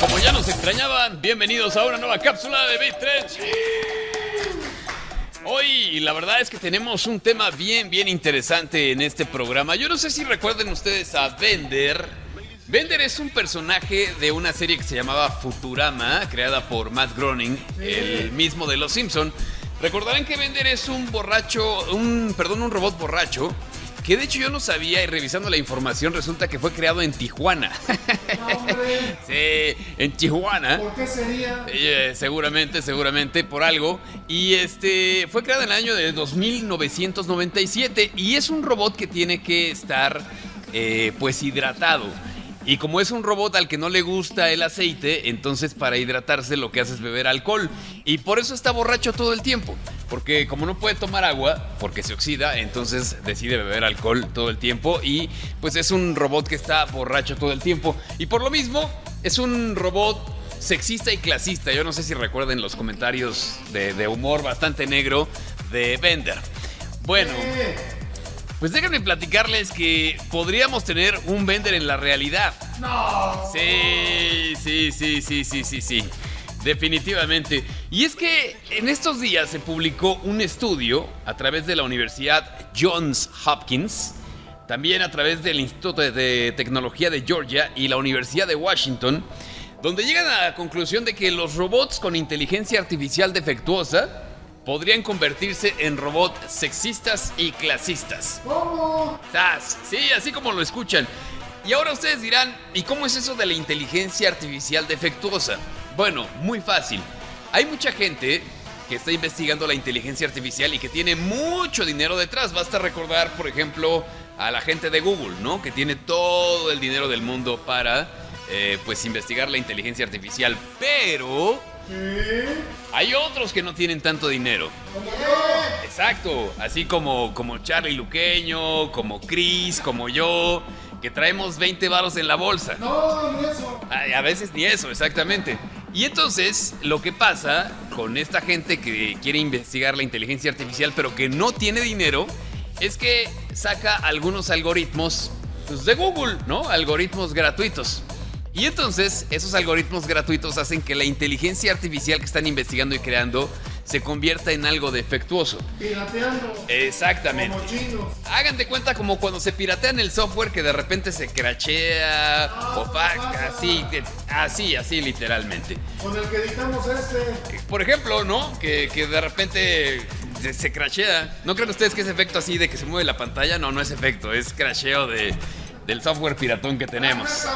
Como ya nos extrañaban, bienvenidos a una nueva cápsula de Beat Hoy la verdad es que tenemos un tema bien, bien interesante en este programa. Yo no sé si recuerden ustedes a Bender. Bender es un personaje de una serie que se llamaba Futurama, creada por Matt Groening, el mismo de Los Simpson. Recordarán que Bender es un borracho, un, perdón, un robot borracho que de hecho yo no sabía y revisando la información resulta que fue creado en Tijuana. sí, en Tijuana. ¿Por qué sería? Eh, seguramente, seguramente por algo. Y este fue creado en el año de 2997 y es un robot que tiene que estar eh, pues hidratado. Y como es un robot al que no le gusta el aceite, entonces para hidratarse lo que hace es beber alcohol. Y por eso está borracho todo el tiempo. Porque como no puede tomar agua, porque se oxida, entonces decide beber alcohol todo el tiempo. Y pues es un robot que está borracho todo el tiempo. Y por lo mismo, es un robot sexista y clasista. Yo no sé si recuerden los comentarios de, humor bastante negro de Bender. Bueno. Pues déjenme platicarles que podríamos tener un vender en la realidad. No. Sí, sí, sí, sí, sí, sí, sí. Definitivamente. Y es que en estos días se publicó un estudio a través de la Universidad Johns Hopkins, también a través del Instituto de Tecnología de Georgia y la Universidad de Washington, donde llegan a la conclusión de que los robots con inteligencia artificial defectuosa podrían convertirse en robots sexistas y clasistas. ¿Cómo? Sí, así como lo escuchan. Y ahora ustedes dirán, ¿y cómo es eso de la inteligencia artificial defectuosa? Bueno, muy fácil. Hay mucha gente que está investigando la inteligencia artificial y que tiene mucho dinero detrás. Basta recordar, por ejemplo, a la gente de Google, ¿no? Que tiene todo el dinero del mundo para, eh, pues, investigar la inteligencia artificial. Pero hay otros que no tienen tanto dinero. Exacto, así como, como Charlie Luqueño, como Chris, como yo, que traemos 20 varos en la bolsa. No, ni eso. A, veces ni eso, exactamente. Y entonces, lo que pasa con esta gente que quiere investigar la inteligencia artificial, pero que no tiene dinero, es que saca algunos algoritmos pues, de Google, ¿no? Algoritmos gratuitos. Y entonces esos algoritmos gratuitos hacen que la inteligencia artificial que están investigando y creando se convierta en algo defectuoso. Pirateando. Exactamente. Como chinos. Hagan de cuenta como cuando se piratean el software que de repente se crachea Ah, o así, así, así literalmente. Con el que editamos este. Por ejemplo, ¿no? Que, que de repente se, se crashea. ¿No creen ustedes que es efecto así de que se mueve la pantalla? No, no es efecto, es crasheo de, del software piratón que tenemos.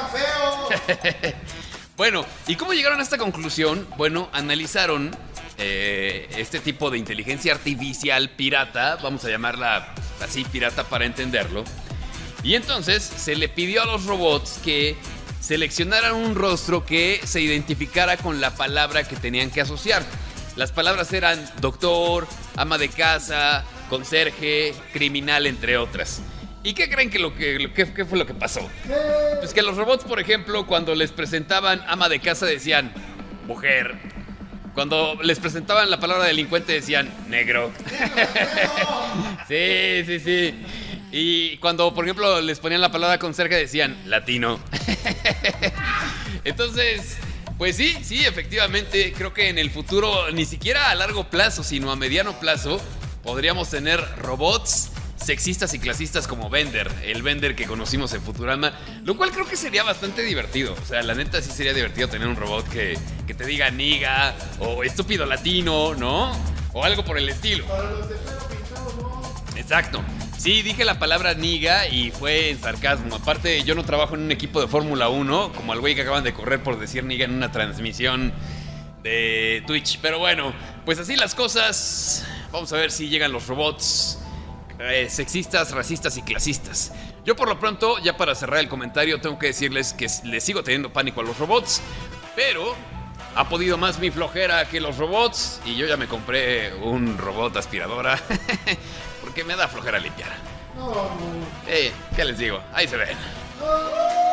Bueno, ¿y cómo llegaron a esta conclusión? Bueno, analizaron eh, este tipo de inteligencia artificial pirata, vamos a llamarla así pirata para entenderlo. Y entonces se le pidió a los robots que seleccionaran un rostro que se identificara con la palabra que tenían que asociar. Las palabras eran doctor, ama de casa, conserje, criminal, entre otras. ¿Y qué creen que lo que, qué fue lo que pasó? Pues que los robots, por ejemplo, cuando les presentaban ama de casa decían mujer. Cuando les presentaban la palabra delincuente decían negro. sí, sí, sí. Y cuando, por ejemplo, les ponían la palabra conserje decían latino. Entonces, pues sí, sí, efectivamente, creo que en el futuro, ni siquiera a largo plazo, sino a mediano plazo, podríamos tener robots sexistas y clasistas como Bender, el Bender que conocimos en Futurama, lo cual creo que sería bastante divertido. O sea, la neta sí sería divertido tener un robot que, que te diga niga o estúpido latino, ¿no? O algo por el estilo. Para los de pelo pintado, no. Exacto. Sí, dije la palabra niga y fue en sarcasmo. Aparte, yo no trabajo en un equipo de Fórmula 1, como al güey que acaban de correr por decir niga en una transmisión de Twitch. Pero bueno, pues así las cosas. Vamos a ver si llegan los robots eh, sexistas, racistas y clasistas. Yo por lo pronto, ya para cerrar el comentario, tengo que decirles que les sigo teniendo pánico a los robots, pero ha podido más mi flojera que los robots y yo ya me compré un robot aspiradora porque me da flojera limpiar. No, no. Eh, ¿qué les digo? Ahí se ven. no.